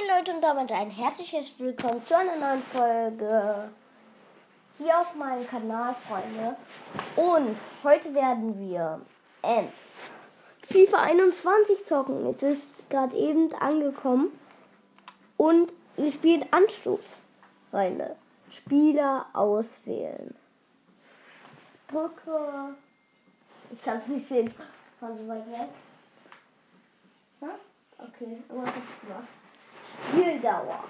Moin Leute und damit ein herzliches Willkommen zu einer neuen Folge hier auf meinem Kanal, Freunde. Und heute werden wir ähm, FIFA 21 zocken. Es ist gerade eben angekommen und wir spielen Anstoß, Freunde. Spieler auswählen. Drücke. Ich kann es nicht sehen. Von so weit weg. Ja? Okay, aber was hab ich gemacht? Spieldauer.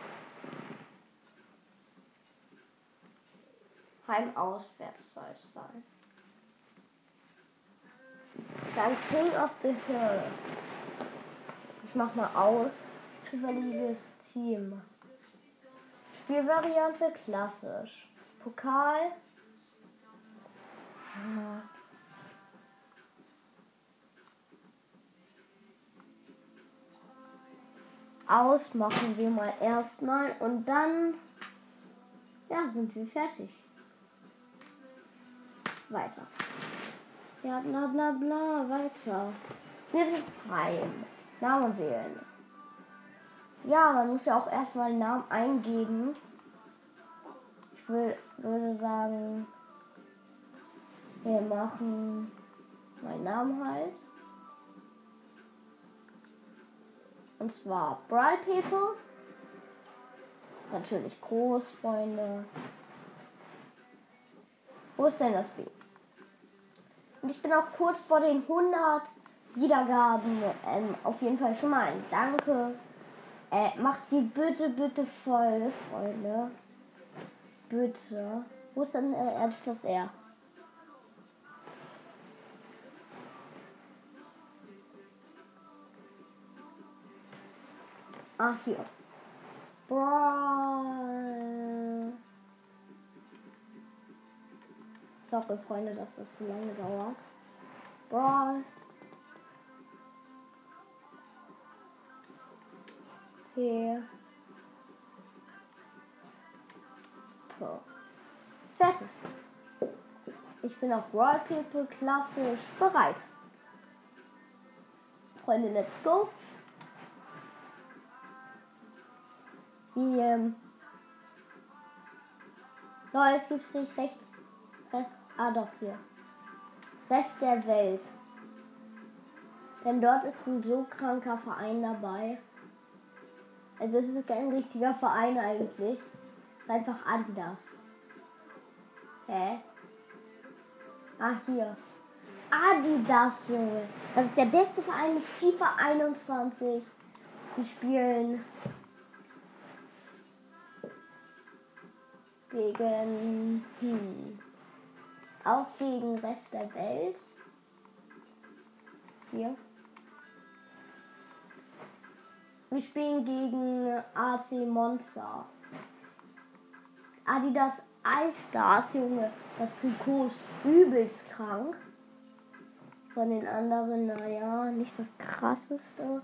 Heim-Auswärts soll es sein. Dann King of the Hill. Ich mach mal aus. Zufälliges Team. Spielvariante klassisch. Pokal. Ausmachen wir mal erstmal und dann ja, sind wir fertig. Weiter. Ja, bla bla bla, weiter. Wir sind heim. Namen wählen. Ja, man muss ja auch erstmal einen Namen eingeben. Ich will, würde sagen, wir machen meinen Namen halt. Und zwar Bright People. Natürlich groß, Freunde. Wo ist denn das B? Und ich bin auch kurz vor den 100 Wiedergaben. Ähm, auf jeden Fall schon mal ein Danke. Äh, macht sie bitte, bitte voll, Freunde. Bitte. Wo ist denn äh, das R? Ah, hier. Brawl. Sorry, Freunde, dass das so lange dauert. Brawl. Hier. So. Fertig. Ich bin auf Brawl People klassisch bereit. Freunde, let's go. Wie, ähm. Leute, es gibt nicht rechts. Rest, ah, doch, hier. Rest der Welt. Denn dort ist ein so kranker Verein dabei. Also, es ist kein richtiger Verein eigentlich. Einfach Adidas. Hä? Ah, hier. Adidas, Junge. Das ist der beste Verein mit FIFA 21. Die spielen gegen hm, auch gegen Rest der Welt. Hier. Wir spielen gegen AC Monster. Adidas Stars, Junge. Das Trikot ist übelst krank. Von den anderen, naja, nicht das krasseste.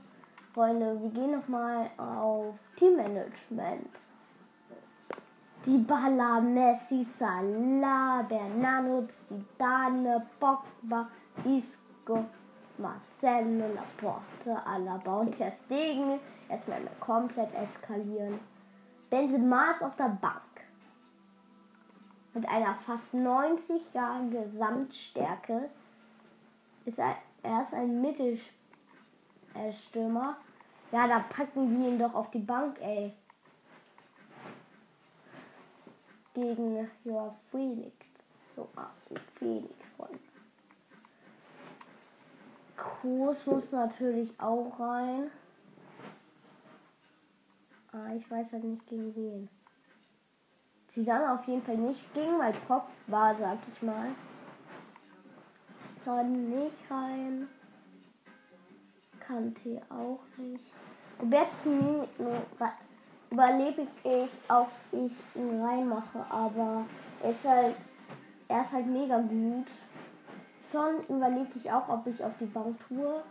Freunde, wir gehen nochmal auf Teammanagement. Dybala, Messi, Salah, Bernardo, Zidane, Pogba, Isco, Marcelo, Laporte, Alaba und Ter Stegen. Erstmal komplett eskalieren. Benzema ist auf der Bank. Mit einer fast 90 Jahre Gesamtstärke ist er, er ist ein Mittelstürmer. Ja, da packen wir ihn doch auf die Bank, ey. Gegen ja, Phoenix. So, ah, Phoenix, Freunde. Groß muss natürlich auch rein. Ah, ich weiß halt nicht gegen wen. Sie dann auf jeden Fall nicht gegen, weil Pop war, sag ich mal. Son nicht rein. Kante auch nicht. Robertson überlebe ich auch, ich ihn reinmache, aber er ist halt, er ist halt mega gut. Son überlege ich auch, ob ich auf die Bank tue.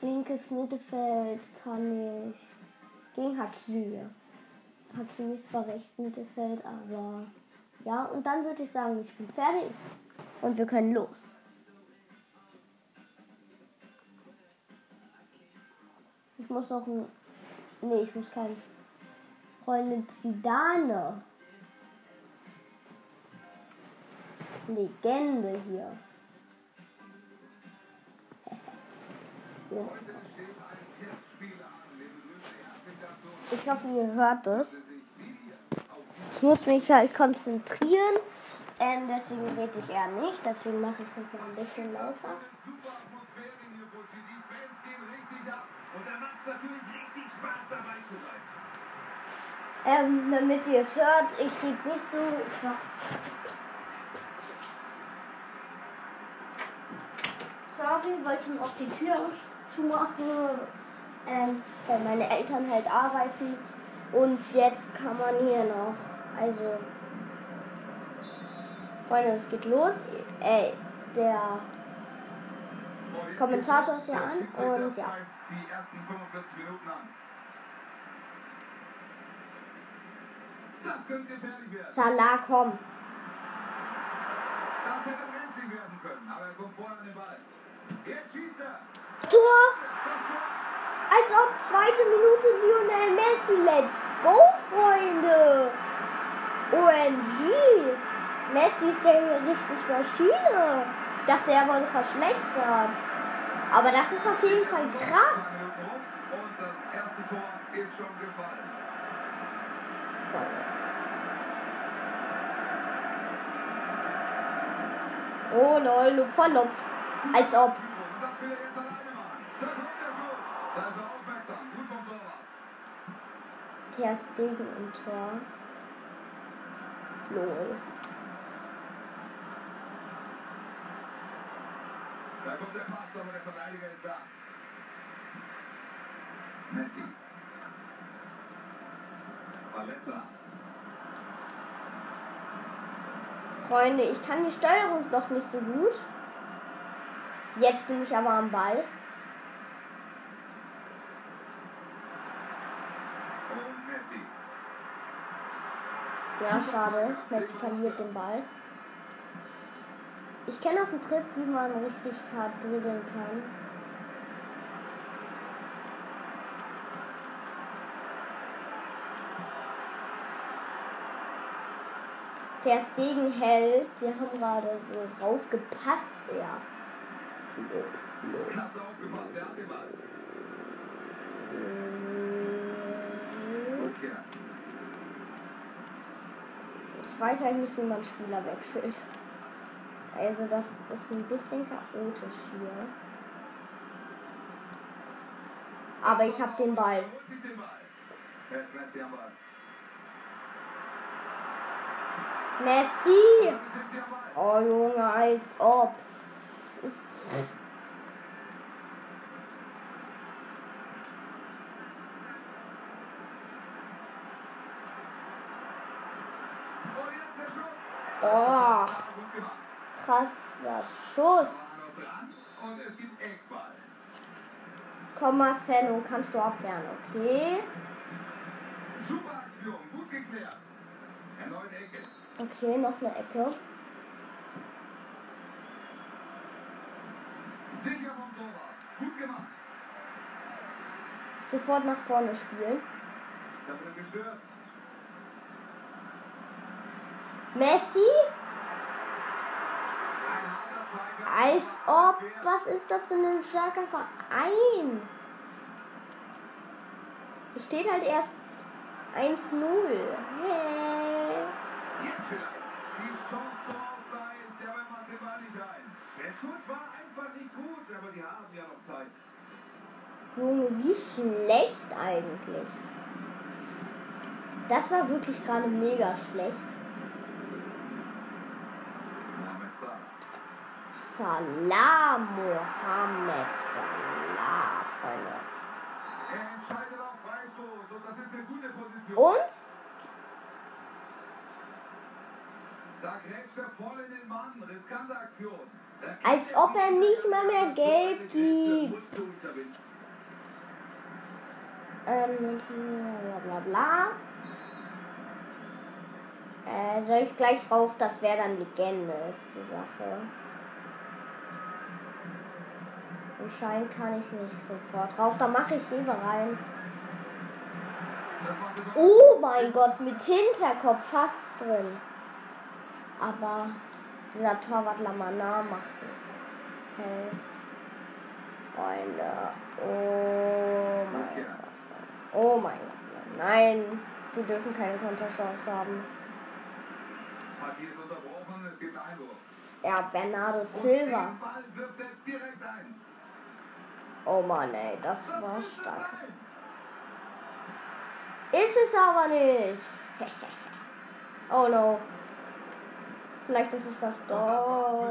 Linkes Mittelfeld kann ich gegen Hakimi. Hakimi ist zwar recht Mittelfeld, aber ja, und dann würde ich sagen, ich bin fertig und wir können los. Ich muss noch ein Nee, ich muss kein. Freunde Zidane. Legende hier. Ich hoffe, ihr hört es. Ich muss mich halt konzentrieren. Ähm, deswegen rede ich eher nicht. Deswegen mache ich mich mal ein bisschen lauter. Ähm, damit ihr es hört, ich rede nicht so. Ich mach Sorry, wollte noch die Tür zumachen, ähm, weil meine Eltern halt arbeiten. Und jetzt kann man hier noch, also, Freunde, es geht los. Ey, der Kommentator ist hier an und ja. Die ersten 45 Minuten an. Das könnte gefährlich werden. Salah, komm. Das hätte brenzlig werden können, aber er kommt vorher an den Ball. Jetzt schießt er. Tor! Das. Als ob zweite Minute Lionel Messi. Let's go, Freunde! OMG! Messi ist ja hier richtig Maschine. Ich dachte, er wurde verschlechtert. Aber das ist auf jeden Fall krass. Und das erste Tor ist schon gefallen. Oh lol, Lupferlupf. Als ob. Und das will er jetzt alleine machen. Da kommt der Schuss. Da ist er aufmerksam. Gut vom Torwart. Ter Stegen im Tor. Lol. Da kommt der Pass, aber der Verteidiger ist da. Messi. Valletta. Freunde, ich kann die Steuerung noch nicht so gut. Jetzt bin ich aber am Ball. Ja, schade. Messi verliert den Ball. Ich kenne auch einen Trick, wie man richtig hart dribbeln kann. Der Stegen hält. Wir haben gerade so raufgepasst, ja. Klasse aufgepasst, er hat den Ball. Gut, ja. Ich weiß halt nicht, wie man Spieler wechselt. Also das ist ein bisschen chaotisch hier. Aber ich habe den Ball. Jetzt Messi am Ball. Messi! Oh Junge, als ob. Es ist. Oh, krasser Schuss. Komm Marcelo, kannst du abwehren, okay? Super Aktion, gut geklärt. Okay, noch eine Ecke. Sofort nach vorne spielen. Messi? Als ob. Was ist das denn ein starker Verein? Es steht halt erst 1-0. Hey. Schuss war einfach nicht gut, aber sie haben ja noch Zeit. Junge, wie schlecht eigentlich. Das war wirklich gerade mega schlecht. Salah, Mohammed Salah, Freunde. Er entscheidet auf Freistoß und das ist eine gute Position. Und? Da grätscht er voll in den Mann. Riskante Aktion. Als ob er nicht mal mehr gelb gibt. Ähm, bla bla bla. Äh, soll ich gleich rauf? Das wäre dann Legende, ist die Sache. Entscheiden kann ich nicht sofort rauf. Da mache ich lieber rein. Oh mein Gott, mit Hinterkopf fast drin. Aber dieser Torwart Lamana macht Hey. Freunde. Oh mein Gott. Oh mein Gott. Nein, wir dürfen keine Konterchance haben. Partie ist unterbrochen, es gibt Einwurf. Ja, Bernardo Silva. er. Oh Mann, ey, das war stark. Ist es aber nicht. oh no. Vielleicht ist es das doch.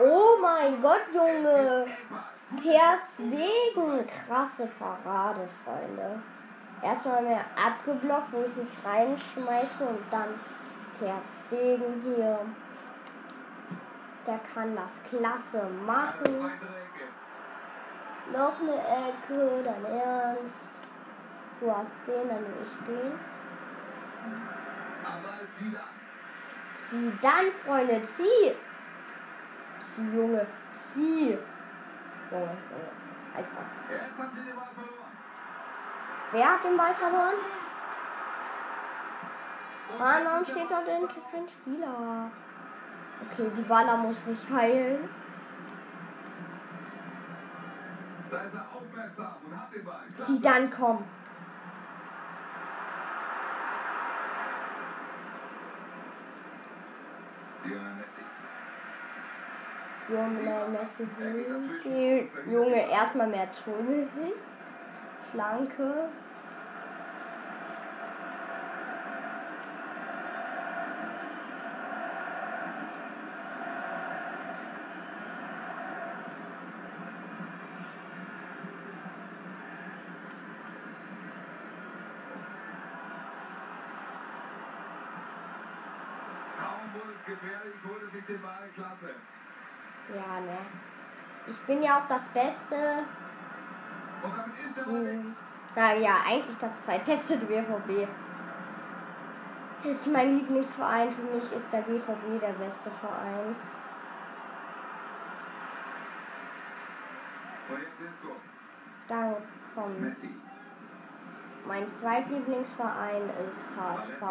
Oh mein Gott, Junge. Ter Stegen. Krasse Parade, Freunde. Erstmal mehr abgeblockt, wo ich mich reinschmeiße und dann Ter Stegen hier. Der kann das klasse machen. Noch eine Ecke, dein Ernst. Du hast den, dann will ich den. Aber Zidane. Zieh dann, Freunde, zieh! Zieh, Junge, zieh! Junge, Junge, Alter. Jetzt haben sie den Ball verloren. Wer hat den Ball verloren? Ah, warum steht da denn kein Spieler? Okay, die Baller muss sich heilen. Zieh dann, komm. Lionel Messi. Junge, Messi. Junge, erstmal mehr Tunnel hin. Flanke. Es gefährlich, holte sich den Ball. Klasse. Ja, ne. Ich bin ja auch das Beste. Und damit ist weg. Hm. Na ja, eigentlich das zweitbeste BVB. Ist mein Lieblingsverein. Für mich ist der BVB der beste Verein. Und jetzt Isco. Dann kommt Messi. mein zweitlieblingsverein ist HSV.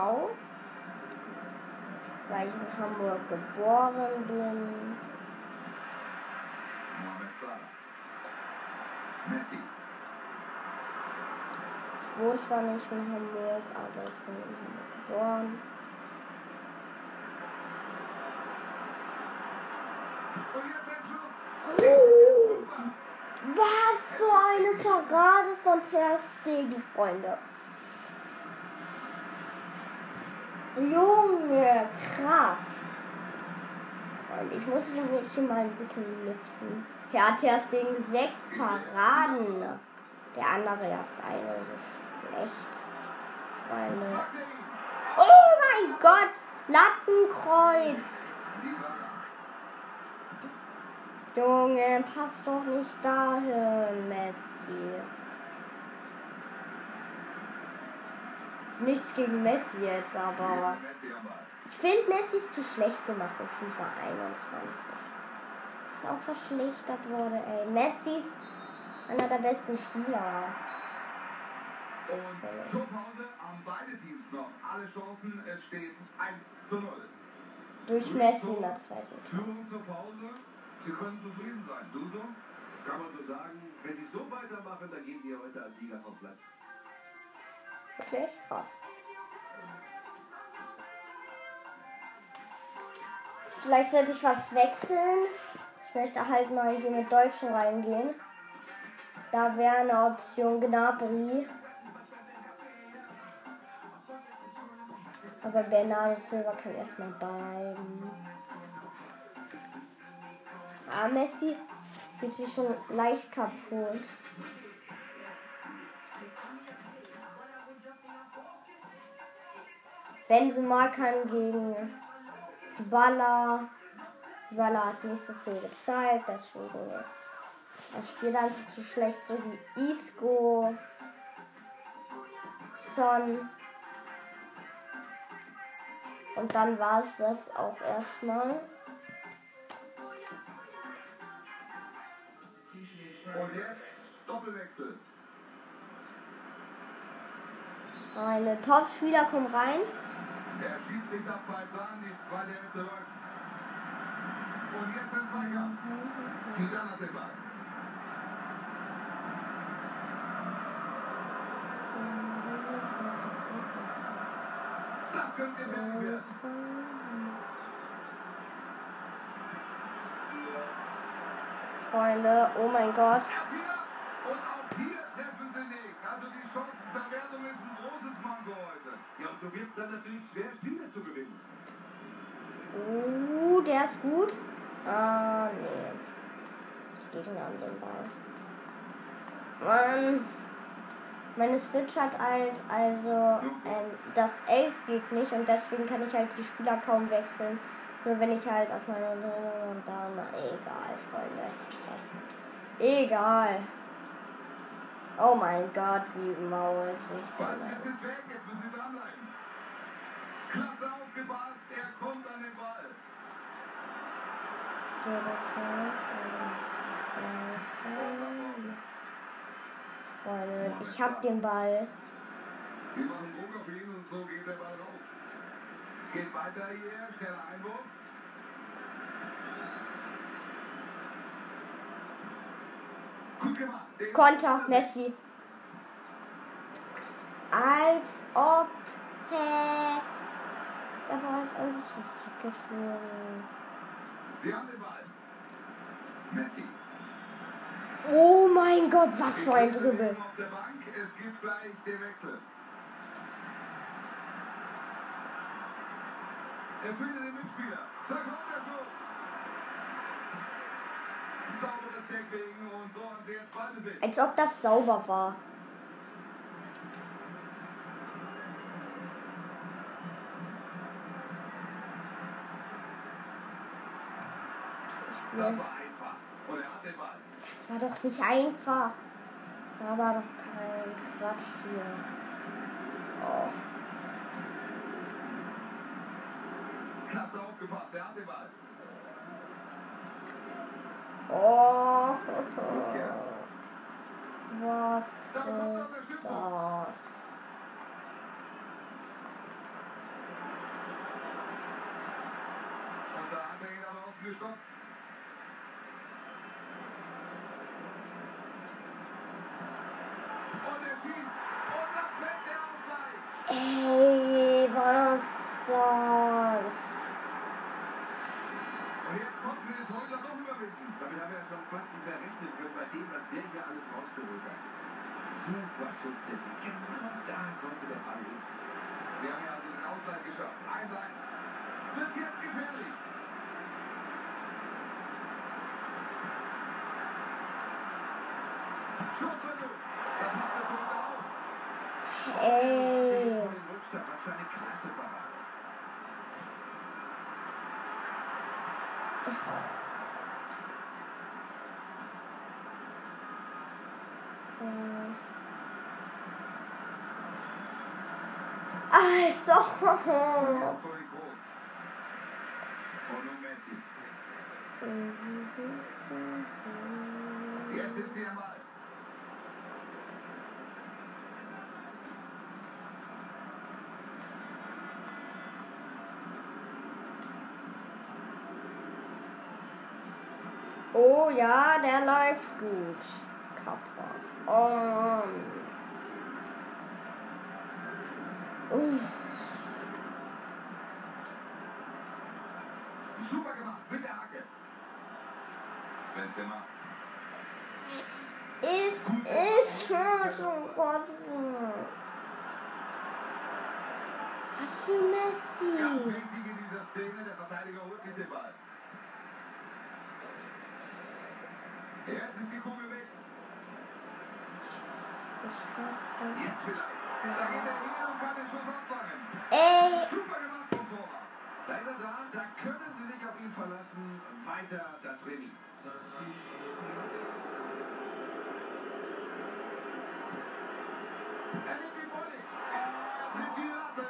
Weil ich in Hamburg geboren bin. Ich wohne zwar nicht in Hamburg, aber ich bin in Hamburg geboren. Super. Was für eine Parade von Ter Stegen, Freunde. Junge, krass. Freunde, ich muss mich hier mal ein bisschen lüften. Stegen sechs Paraden. Der andere erst eine, so schlecht. Ihn. Oh mein Gott! Lattenkreuz! Junge, passt doch nicht dahin, Messi. Nichts gegen Messi jetzt, aber ich finde Messi ist zu schlecht gemacht in FIFA 21. Ist auch verschlechtert worden, ey. Messi ist einer der besten Spieler. Und zur Pause haben beide Teams noch alle Chancen. Es steht 1 zu 0. Durch Messi in der zweiten. Führung zur Pause. Sie können zufrieden sein. Du so? Kann man so sagen, wenn sie so weitermachen, dann gehen sie ja heute als Sieger vom Platz. Wirklich krass. Vielleicht sollte ich was wechseln. Ich möchte halt mal hier mit Deutschen reingehen. Da wäre eine Option Gnabry. Aber Bernardo Silva kann erstmal bleiben. Ah, Messi fühlt sich schon leicht kaputt. Benzema kann gegen Baller. Baller hat nicht so viel gezeigt, deswegen er spielt einfach zu schlecht, so wie Isco, Son. Und dann war es das auch erstmal. Und jetzt Doppelwechsel. Meine Top-Spieler kommen rein. Der Schiedsrichter pfeift an, die zweite Hälfte läuft. Und jetzt ein Zweikampf. Zidane hat den Ball. Das könnte gefährlich werden. Freunde, oh mein Gott. Elfmeter. Und auch hier treffen sie nicht. Also die Chancenverwertung ist ein großes Manko heute. Ja, und es dann natürlich schwer, Spiele zu gewinnen. Uh, der ist gut. Ah, nee. Die Gegner haben den Ball. Mann. Meine Switch hat halt, also, ähm, das L geht nicht und deswegen kann ich halt die Spieler kaum wechseln. Nur wenn ich halt auf meine Drehung und na, egal, Freunde. Egal. Oh mein Gott, wie mault sich Ball der jetzt ist weg, jetzt müssen sie dranbleiben. Klasse aufgepasst, er kommt an den Ball. Geht das nicht? Freunde, ich hab den Ball. Sie machen Druck auf ihn und so geht der Ball raus. Geht weiter hier, schneller Einwurf. Gut gemacht. Konter, Messi. Als ob. Hä? Einfach so weggeflogen. Sie haben den Ball. Messi. Oh mein Gott, was für ein Dribbel. Auf der Bank, es gibt gleich den Wechsel. Er findet den Mitspieler. Da kommt er schon. Sauberes Tackling und so haben sie jetzt Ballbesitz. Als ob das sauber war. Ich Das spiel. war einfach. Und er hat den Ball. Das war doch nicht einfach. Da war doch kein Quatsch hier. Oh. Klasse aufgepasst, er hat den Ball. Oh. Was ist das? Und da hat er ihn aber ausgestoppt. Und er schießt. Und da fällt der Ausgleich. Ey, was das? Und jetzt konnten sie den Torhüter doch überwinden. Damit haben wir ja schon fast nicht mehr rechnen können bei dem, was der hier alles rausgeholt hat. Super Schuss, der Genau da sollte der Ball hin. Sie haben ja also den Ausgleich geschafft. 1-1. Wird's jetzt gefährlich. Schussversuch. Da passt der Torhüter auf. Rückstand, was für eine klasse Parade. Also. Jetzt vor Oh ja, der läuft gut. Kappa. Oh. Uff. Super gemacht mit der Hacke. Benzema. Ist, ist, oh Gott. Was für Messi. Ganz wichtig in dieser Szene, der Verteidiger holt sich den Ball. Jetzt ist die Kugel weg. Jetzt vielleicht. Da geht er hin und kann den Schuss abfangen. Ey, Super gemacht vom Torwart. Da ist er da, da können Sie sich auf ihn verlassen. Weiter das Remis. Er nimmt die Volley. Er trifft die Latte.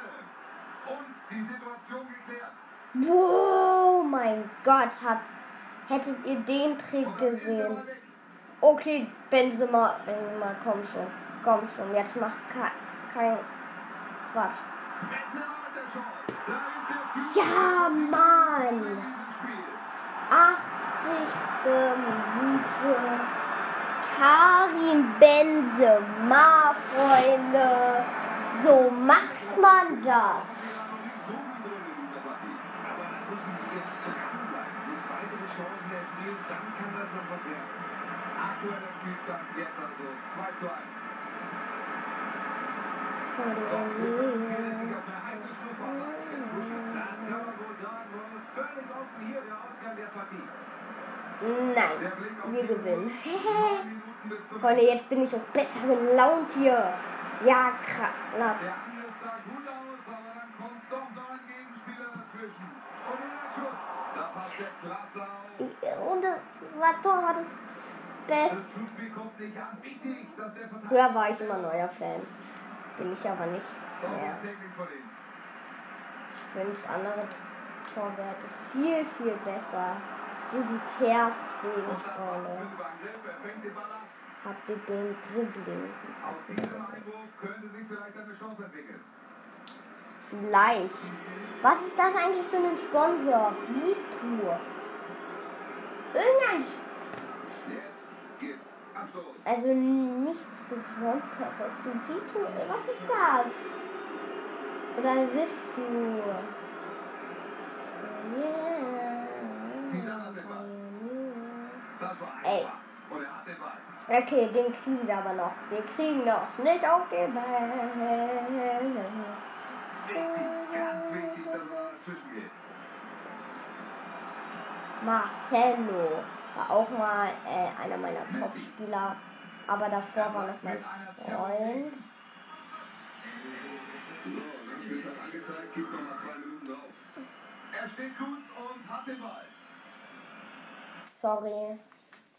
Und die Situation geklärt. wow, mein Gott, hat, hättet ihr den Trick gesehen. Okay, Benzema, Benzema, komm schon. Komm schon, jetzt mach kein, Quatsch. Ja, Mann. diesem Spiel. 80. Minute. Karim Benzema, Freunde. So macht man das. So gut drin in dieser Partie. Aber da müssen sie jetzt dranbleiben. Sich weitere Chancen erspielen, dann werden. Aktueller Spielstand jetzt also 2 zu 1. So, jetzt wird sich auf eine heiße Schlussphase eingestellt. Das kann man wohl sagen. Wollen völlig offen hier der Ausgang der Partie. Nein, wir gewinnen. Freunde, jetzt bin ich auch besser gelaunt hier. Ja, krass. Der Angriff sah gut aus, aber dann kommt doch noch ein Gegenspieler dazwischen. Und nun ein Schuss. Da passt der klasse. Und das war Tor war das Beste. Früher war ich immer neuer Fan. Bin ich aber nicht mehr. Ich finde andere Torwerte viel, viel besser. So wie Ter Stegen, Und das war Freunde. Habt ihr den Dribbling? Aus diesem Einwurf könnte sich vielleicht eine Chance entwickeln. Vielleicht. Was ist das eigentlich für ein Sponsor? Vitour. Irgendein. Also nichts Besonderes. Vito, was ist das? Oder. Das war Ey. Okay, den kriegen wir aber noch. Wir kriegen das nicht aufgeben. Wichtig, ganz wichtig, dass da dazwischen geht. Marcelo war auch mal äh, einer meiner Top-Spieler. Aber davor war noch mein Freund. Sorry.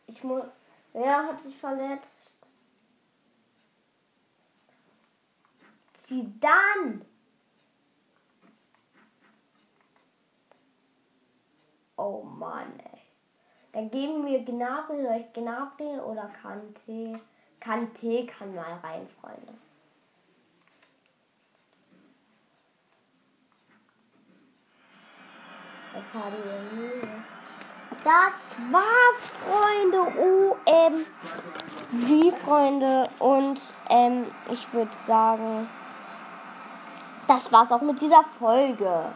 Ich muss. Wer hat sich verletzt? Zidane! Oh Mann, ey. Dann geben wir Gnabry, soll ich Gnabry oder Kante? Kante kann mal rein, Freunde. Das war's, Freunde. OMG, Freunde. Und ähm, ich würde sagen, das war's auch mit dieser Folge.